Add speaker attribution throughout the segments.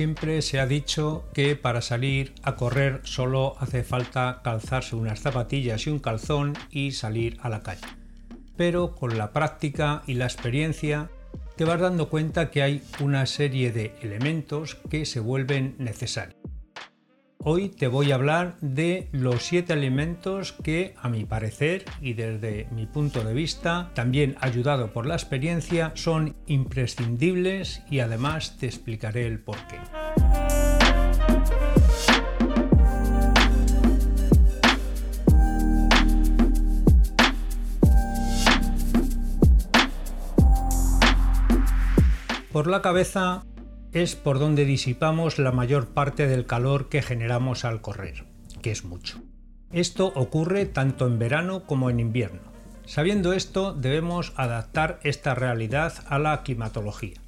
Speaker 1: Siempre se ha dicho que para salir a correr solo hace falta calzarse unas zapatillas y un calzón y salir a la calle. Pero con la práctica y la experiencia te vas dando cuenta que hay una serie de elementos que se vuelven necesarios. Hoy te voy a hablar de los siete alimentos que, a mi parecer y desde mi punto de vista, también ayudado por la experiencia, son imprescindibles y además te explicaré el porqué. Por la cabeza es por donde disipamos la mayor parte del calor que generamos al correr, que es mucho. Esto ocurre tanto en verano como en invierno. Sabiendo esto, debemos adaptar esta realidad a la climatología.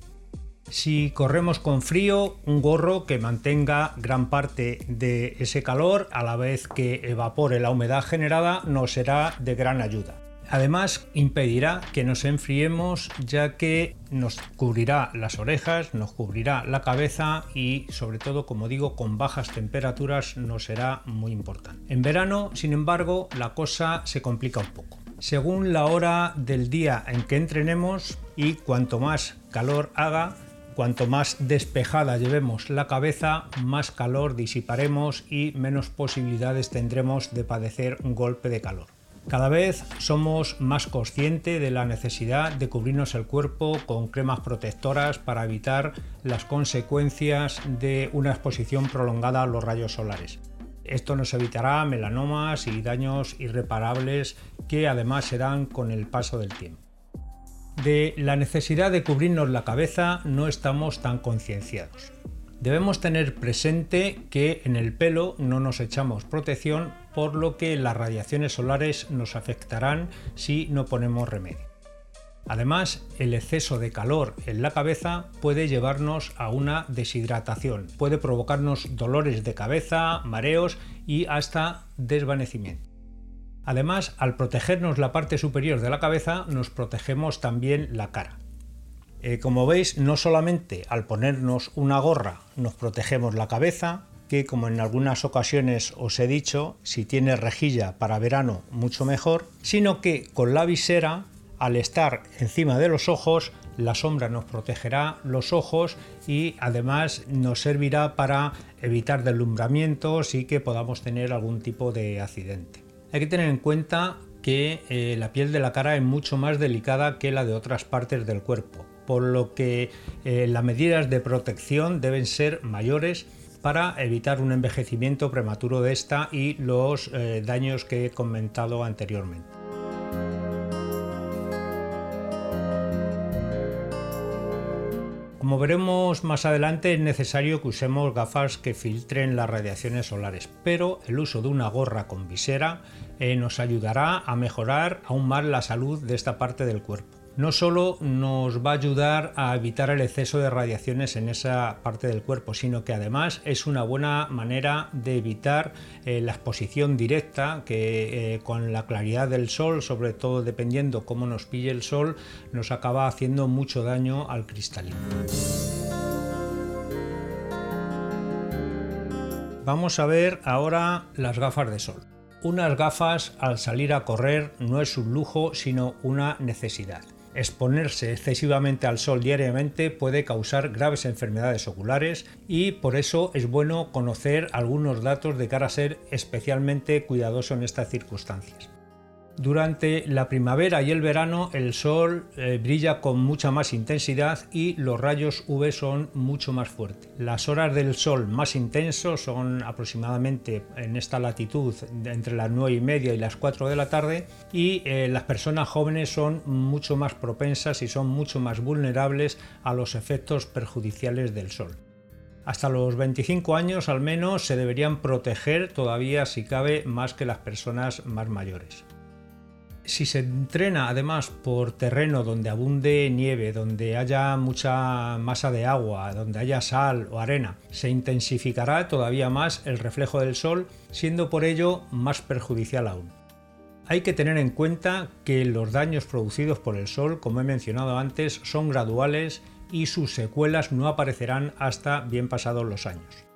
Speaker 1: Si corremos con frío, un gorro que mantenga gran parte de ese calor a la vez que evapore la humedad generada nos será de gran ayuda. Además, impedirá que nos enfriemos ya que nos cubrirá las orejas, nos cubrirá la cabeza y sobre todo, como digo, con bajas temperaturas nos será muy importante. En verano, sin embargo, la cosa se complica un poco. Según la hora del día en que entrenemos y cuanto más calor haga, Cuanto más despejada llevemos la cabeza, más calor disiparemos y menos posibilidades tendremos de padecer un golpe de calor. Cada vez somos más conscientes de la necesidad de cubrirnos el cuerpo con cremas protectoras para evitar las consecuencias de una exposición prolongada a los rayos solares. Esto nos evitará melanomas y daños irreparables que además se dan con el paso del tiempo. De la necesidad de cubrirnos la cabeza no estamos tan concienciados. Debemos tener presente que en el pelo no nos echamos protección, por lo que las radiaciones solares nos afectarán si no ponemos remedio. Además, el exceso de calor en la cabeza puede llevarnos a una deshidratación, puede provocarnos dolores de cabeza, mareos y hasta desvanecimiento. Además, al protegernos la parte superior de la cabeza, nos protegemos también la cara. Eh, como veis, no solamente al ponernos una gorra nos protegemos la cabeza, que como en algunas ocasiones os he dicho, si tiene rejilla para verano mucho mejor, sino que con la visera, al estar encima de los ojos, la sombra nos protegerá los ojos y además nos servirá para evitar deslumbramientos y que podamos tener algún tipo de accidente. Hay que tener en cuenta que eh, la piel de la cara es mucho más delicada que la de otras partes del cuerpo por lo que eh, las medidas de protección deben ser mayores para evitar un envejecimiento prematuro de esta y los eh, daños que he comentado anteriormente. Como veremos más adelante es necesario que usemos gafas que filtren las radiaciones solares, pero el uso de una gorra con visera eh, nos ayudará a mejorar aún más la salud de esta parte del cuerpo no solo nos va a ayudar a evitar el exceso de radiaciones en esa parte del cuerpo, sino que además es una buena manera de evitar eh, la exposición directa que eh, con la claridad del sol, sobre todo dependiendo cómo nos pille el sol, nos acaba haciendo mucho daño al cristalino. Vamos a ver ahora las gafas de sol. Unas gafas al salir a correr no es un lujo, sino una necesidad. Exponerse excesivamente al sol diariamente puede causar graves enfermedades oculares y por eso es bueno conocer algunos datos de cara a ser especialmente cuidadoso en estas circunstancias. Durante la primavera y el verano el sol eh, brilla con mucha más intensidad y los rayos UV son mucho más fuertes. Las horas del sol más intensos son aproximadamente en esta latitud entre las 9 y media y las 4 de la tarde y eh, las personas jóvenes son mucho más propensas y son mucho más vulnerables a los efectos perjudiciales del sol. Hasta los 25 años al menos se deberían proteger todavía si cabe más que las personas más mayores. Si se entrena además por terreno donde abunde nieve, donde haya mucha masa de agua, donde haya sal o arena, se intensificará todavía más el reflejo del sol, siendo por ello más perjudicial aún. Hay que tener en cuenta que los daños producidos por el sol, como he mencionado antes, son graduales y sus secuelas no aparecerán hasta bien pasados los años.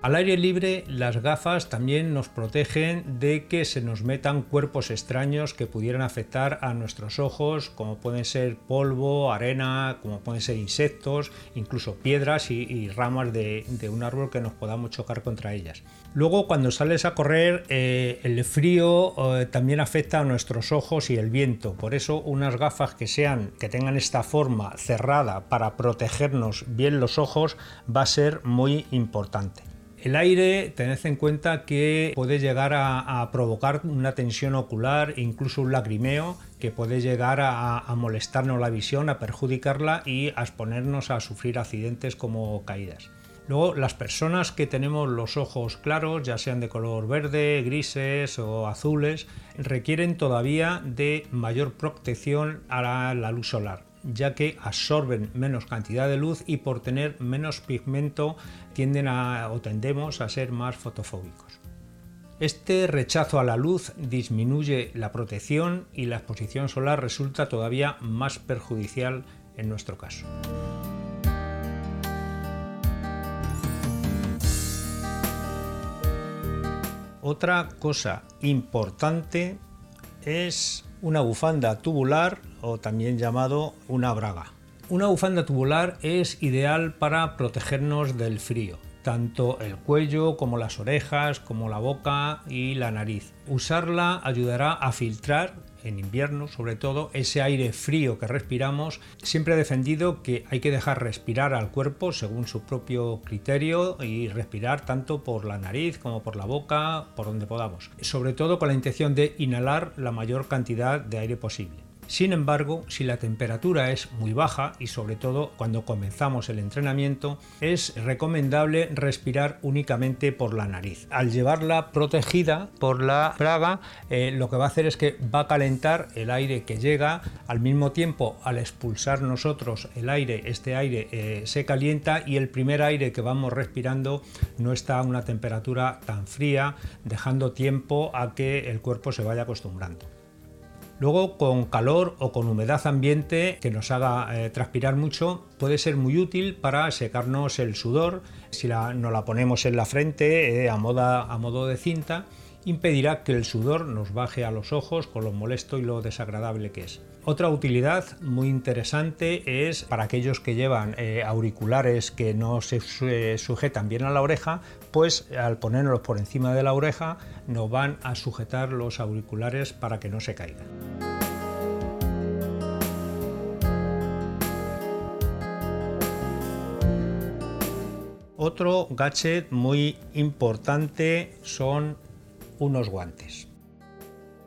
Speaker 1: Al aire libre, las gafas también nos protegen de que se nos metan cuerpos extraños que pudieran afectar a nuestros ojos, como pueden ser polvo, arena, como pueden ser insectos, incluso piedras y, ramas de, un árbol que nos podamos chocar contra ellas. Luego, cuando sales a correr, eh, el frío eh, también afecta a nuestros ojos y el viento. Por eso, unas gafas que sean, que tengan esta forma cerrada para protegernos bien los ojos, va a ser muy importante. El aire, tened en cuenta que puede llegar a, provocar una tensión ocular, incluso un lagrimeo, que puede llegar a, molestarnos la visión, a perjudicarla y a exponernos a sufrir accidentes como caídas. Luego, las personas que tenemos los ojos claros, ya sean de color verde, grises o azules, requieren todavía de mayor protección a la luz solar ya que absorben menos cantidad de luz y por tener menos pigmento tienden a, o tendemos a ser más fotofóbicos. Este rechazo a la luz disminuye la protección y la exposición solar resulta todavía más perjudicial en nuestro caso. Otra cosa importante es una bufanda tubular o también llamado una braga. Una bufanda tubular es ideal para protegernos del frío, tanto el cuello como las orejas, como la boca y la nariz. Usarla ayudará a filtrar en invierno sobre todo, ese aire frío que respiramos, siempre he defendido que hay que dejar respirar al cuerpo según su propio criterio y respirar tanto por la nariz como por la boca, por donde podamos. Sobre todo con la intención de inhalar la mayor cantidad de aire posible. Sin embargo, si la temperatura es muy baja y sobre todo cuando comenzamos el entrenamiento, es recomendable respirar únicamente por la nariz. Al llevarla protegida por la braga, eh, lo que va a hacer es que va a calentar el aire que llega, al mismo tiempo al expulsar nosotros el aire, este aire eh, se calienta y el primer aire que vamos respirando no está a una temperatura tan fría, dejando tiempo a que el cuerpo se vaya acostumbrando. Luego con calor o con humedad ambiente que nos haga eh, transpirar mucho puede ser muy útil para secarnos el sudor. Si la, nos la ponemos en la frente eh, a, a modo de cinta impedirá que el sudor nos baje a los ojos con lo molesto y lo desagradable que es. Otra utilidad muy interesante es para aquellos que llevan eh, auriculares que no se sujetan bien a la oreja, pues al ponerlos por encima de la oreja nos van a sujetar los auriculares para que no se caigan. Otro gadget muy importante son unos guantes.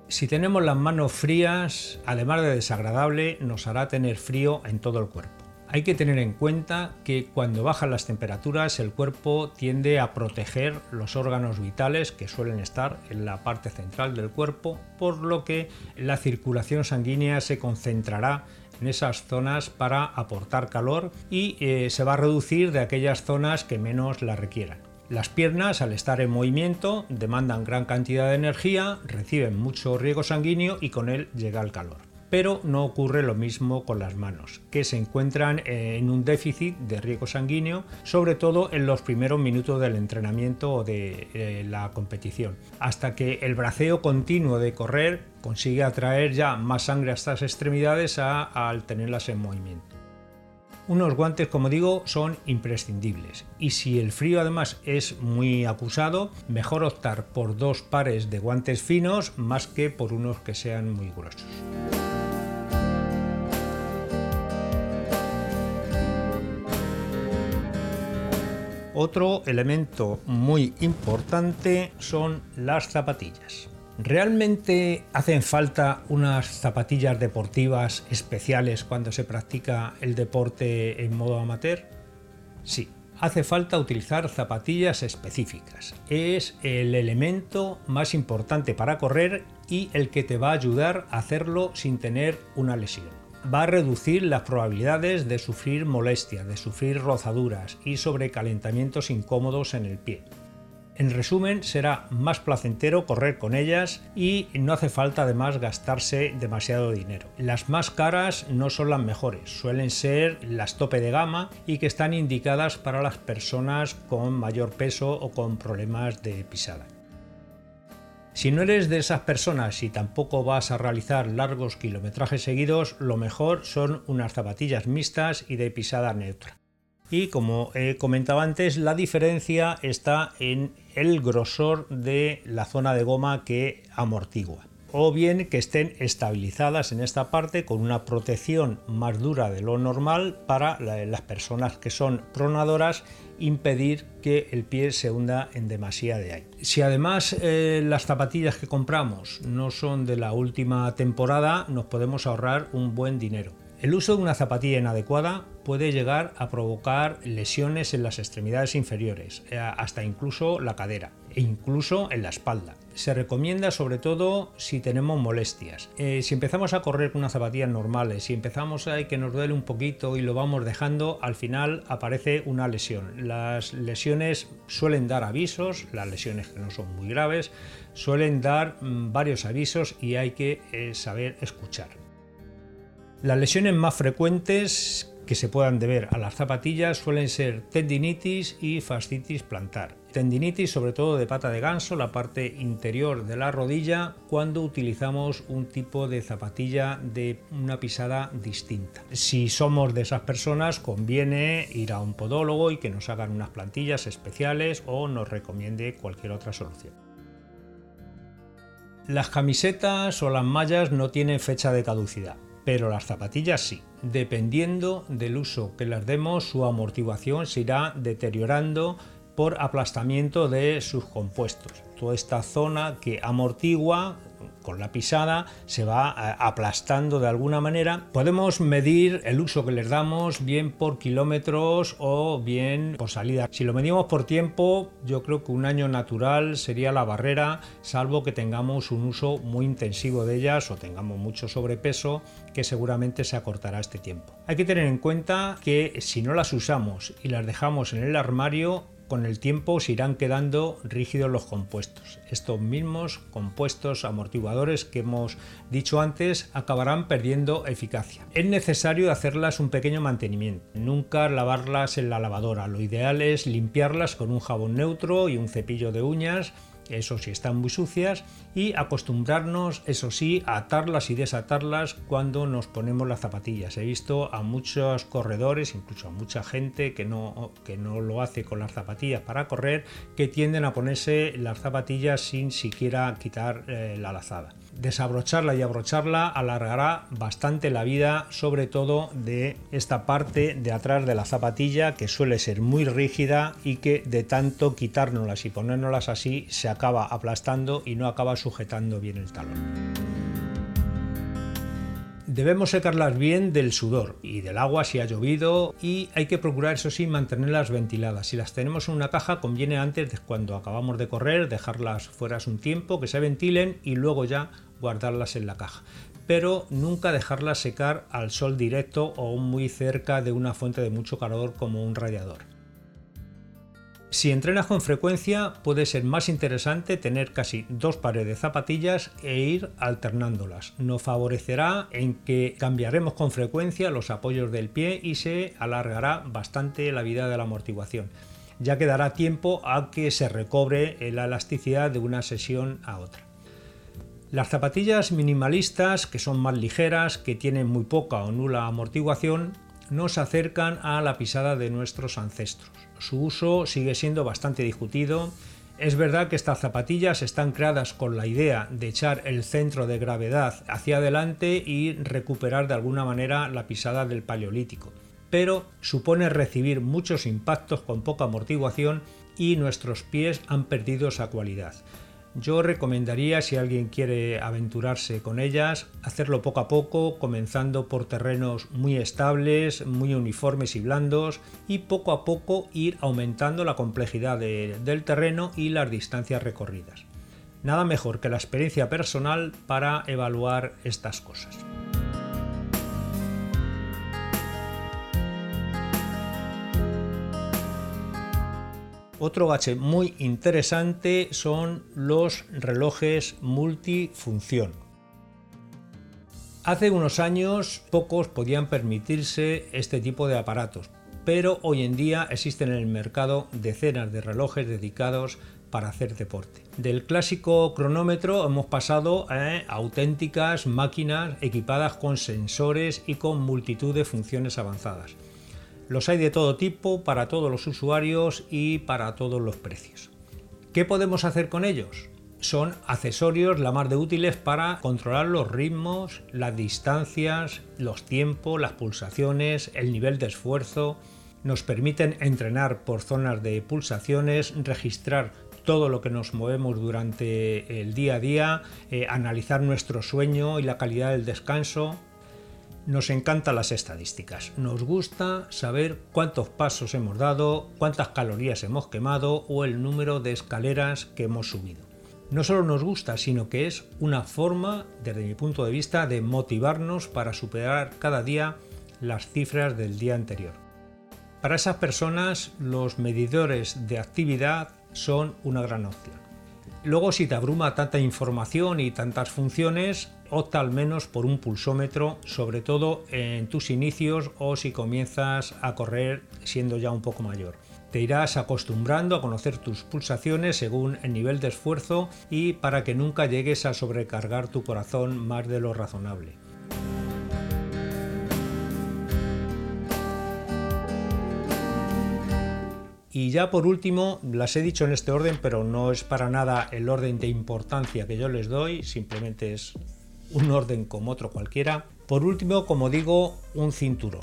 Speaker 1: Si tenemos las manos frías, además de desagradable, nos hará tener frío en todo el cuerpo. Hay que tener en cuenta que cuando bajan las temperaturas el cuerpo tiende a proteger los órganos vitales que suelen estar en la parte central del cuerpo, por lo que la circulación sanguínea se concentrará en esas zonas para aportar calor y eh, se va a reducir de aquellas zonas que menos la requieran. Las piernas, al estar en movimiento, demandan gran cantidad de energía, reciben mucho riego sanguíneo y con él llega el calor. Pero no ocurre lo mismo con las manos, que se encuentran en un déficit de riego sanguíneo, sobre todo en los primeros minutos del entrenamiento o de eh, la competición, hasta que el braceo continuo de correr consigue atraer ya más sangre a estas extremidades al tenerlas en movimiento. Unos guantes, como digo, son imprescindibles y si el frío además es muy acusado, mejor optar por dos pares de guantes finos más que por unos que sean muy gruesos. Otro elemento muy importante son las zapatillas. ¿Realmente hacen falta unas zapatillas deportivas especiales cuando se practica el deporte en modo amateur? Sí, hace falta utilizar zapatillas específicas. Es el elemento más importante para correr y el que te va a ayudar a hacerlo sin tener una lesión. Va a reducir las probabilidades de sufrir molestias, de sufrir rozaduras y sobrecalentamientos incómodos en el pie. En resumen, será más placentero correr con ellas y no hace falta además gastarse demasiado dinero. Las más caras no son las mejores, suelen ser las tope de gama y que están indicadas para las personas con mayor peso o con problemas de pisada. Si no eres de esas personas y tampoco vas a realizar largos kilometrajes seguidos, lo mejor son unas zapatillas mixtas y de pisada neutra y como he comentado antes, la diferencia está en el grosor de la zona de goma que amortigua o bien que estén estabilizadas en esta parte con una protección más dura de lo normal para las personas que son pronadoras impedir que el pie se hunda en demasía de aire. Si además eh, las zapatillas que compramos no son de la última temporada, nos podemos ahorrar un buen dinero. El uso de una zapatilla inadecuada puede llegar a provocar lesiones en las extremidades inferiores, eh, hasta incluso la cadera e incluso en la espalda. Se recomienda sobre todo si tenemos molestias. Eh, si empezamos a correr con unas zapatillas normales, si empezamos a que nos duele un poquito y lo vamos dejando, al final aparece una lesión. Las lesiones suelen dar avisos, las lesiones que no son muy graves, suelen dar mm, varios avisos y hay que eh, saber escuchar. Las lesiones más frecuentes que se puedan deber a las zapatillas suelen ser tendinitis y fascitis plantar. Tendinitis sobre todo de pata de ganso, la parte interior de la rodilla, cuando utilizamos un tipo de zapatilla de una pisada distinta. Si somos de esas personas, conviene ir a un podólogo y que nos hagan unas plantillas especiales o nos recomiende cualquier otra solución. Las camisetas o las mallas no tienen fecha de caducidad pero las zapatillas sí. Dependiendo del uso que les demos, su amortiguación se irá deteriorando por aplastamiento de sus compuestos. Toda esta zona que amortigua con la pisada se va eh, aplastando de alguna manera. Podemos medir el uso que les damos bien por kilómetros o bien por salida. Si lo medimos por tiempo, yo creo que un año natural sería la barrera, salvo que tengamos un uso muy intensivo de ellas o tengamos mucho sobrepeso, que seguramente se acortará este tiempo. Hay que tener en cuenta que si no las usamos y las dejamos en el armario, con el tiempo se irán quedando rígidos los compuestos. Estos mismos compuestos amortiguadores que hemos dicho antes acabarán perdiendo eficacia. Es necesario hacerlas un pequeño mantenimiento, nunca lavarlas en la lavadora. Lo ideal es limpiarlas con un jabón neutro y un cepillo de uñas eso sí están muy sucias, y acostumbrarnos, eso sí, a atarlas y desatarlas cuando nos ponemos las zapatillas. He visto a muchos corredores, incluso a mucha gente que no, que no lo hace con las zapatillas para correr, que tienden a ponerse las zapatillas sin siquiera quitar eh, la lazada desabrocharla y abrocharla alargará bastante la vida, sobre todo de esta parte de atrás de la zapatilla que suele ser muy rígida y que de tanto quitárnoslas y ponérnoslas así se acaba aplastando y no acaba sujetando bien el talón. Debemos secarlas bien del sudor y del agua si ha llovido y hay que procurar eso sí mantenerlas ventiladas. Si las tenemos en una caja conviene antes de cuando acabamos de correr dejarlas fuera un tiempo que se ventilen y luego ya guardarlas en la caja. Pero nunca dejarlas secar al sol directo o muy cerca de una fuente de mucho calor como un radiador. Si entrenas con frecuencia puede ser más interesante tener casi dos pares de zapatillas e ir alternándolas. Nos favorecerá en que cambiaremos con frecuencia los apoyos del pie y se alargará bastante la vida de la amortiguación, ya que dará tiempo a que se recobre la elasticidad de una sesión a otra. Las zapatillas minimalistas, que son más ligeras, que tienen muy poca o nula amortiguación, nos acercan a la pisada de nuestros ancestros. Su uso sigue siendo bastante discutido. Es verdad que estas zapatillas están creadas con la idea de echar el centro de gravedad hacia adelante y recuperar de alguna manera la pisada del paleolítico, pero supone recibir muchos impactos con poca amortiguación y nuestros pies han perdido esa cualidad. Yo recomendaría, si alguien quiere aventurarse con ellas, hacerlo poco a poco, comenzando por terrenos muy estables, muy uniformes y blandos, y poco a poco ir aumentando la complejidad del terreno y las distancias recorridas. Nada mejor que la experiencia personal para evaluar estas cosas. Otro gache muy interesante son los relojes multifunción. Hace unos años pocos podían permitirse este tipo de aparatos, pero hoy en día existen en el mercado decenas de relojes dedicados para hacer deporte. Del clásico cronómetro hemos pasado a auténticas máquinas equipadas con sensores y con multitud de funciones avanzadas. Los hay de todo tipo, para todos los usuarios y para todos los precios. ¿Qué podemos hacer con ellos? son accesorios la más de útiles para controlar los ritmos, las distancias, los tiempos, las pulsaciones, el nivel de esfuerzo. Nos permiten entrenar por zonas de pulsaciones, registrar todo lo que nos movemos durante el día a día, eh, analizar nuestro sueño y la calidad del descanso. Nos encantan las estadísticas, nos gusta saber cuántos pasos hemos dado, cuántas calorías hemos quemado o el número de escaleras que hemos subido no solo nos gusta, sino que es una forma, desde mi punto de vista, de motivarnos para superar cada día las cifras del día anterior. Para esas personas los medidores de actividad son una gran opción. Luego si te abruma tanta información y tantas funciones, opta al menos por un pulsómetro, sobre todo en tus inicios o si comienzas a correr siendo ya un poco mayor. Te irás acostumbrando a conocer tus pulsaciones según el nivel de esfuerzo y para que nunca llegues a sobrecargar tu corazón más de lo razonable. Y ya por último, las he dicho en este orden, pero no es para nada el orden de importancia que yo les doy, simplemente es un orden como otro cualquiera. Por último, como digo, un cinturón.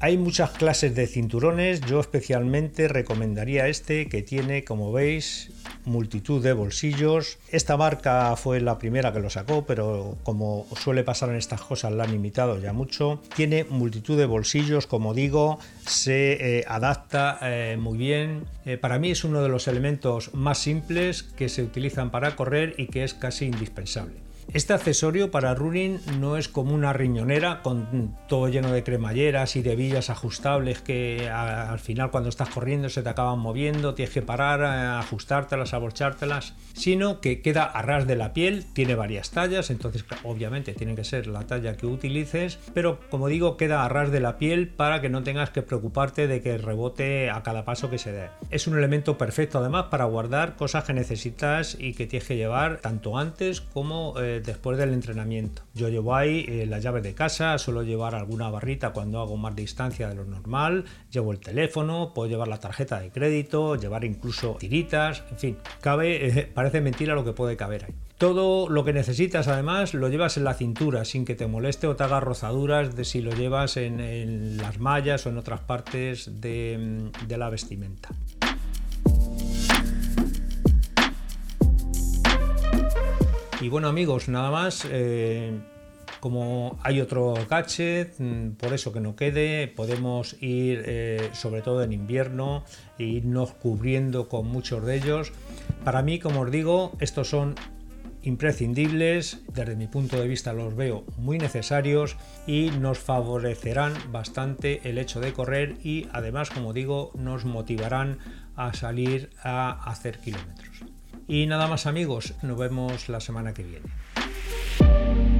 Speaker 1: Hay muchas clases de cinturones, yo especialmente recomendaría este que tiene, como veis, multitud de bolsillos. Esta marca fue la primera que lo sacó, pero como suele pasar en estas cosas, la han imitado ya mucho. Tiene multitud de bolsillos, como digo, se eh, adapta eh, muy bien. Eh, para mí es uno de los elementos más simples que se utilizan para correr y que es casi indispensable. Este accesorio para running no es como una riñonera con todo lleno de cremalleras y de villas ajustables que al final cuando estás corriendo se te acaban moviendo, tienes que parar, ajustártelas, aborchártelas, sino que queda a ras de la piel, tiene varias tallas, entonces obviamente tiene que ser la talla que utilices, pero como digo queda a ras de la piel para que no tengas que preocuparte de que rebote a cada paso que se dé. Es un elemento perfecto además para guardar cosas que necesitas y que tienes que llevar tanto antes como eh, después del entrenamiento. Yo llevo ahí eh, la llave de casa, suelo llevar alguna barrita cuando hago más distancia de lo normal, llevo el teléfono, puedo llevar la tarjeta de crédito, llevar incluso tiritas, en fin, cabe, eh, parece mentira lo que puede caber ahí. Todo lo que necesitas además lo llevas en la cintura sin que te moleste o te haga rozaduras de si lo llevas en, las mallas o en otras partes de la vestimenta. Y bueno amigos, nada más. Eh, como hay otro gadget, mm, por eso que no quede, podemos ir eh, sobre todo en invierno e irnos cubriendo con muchos de ellos. Para mí, como os digo, estos son imprescindibles, desde mi punto de vista los veo muy necesarios y nos favorecerán bastante el hecho de correr y además, como digo, nos motivarán a salir a hacer kilómetros. Y nada más amigos, nos vemos la semana que viene.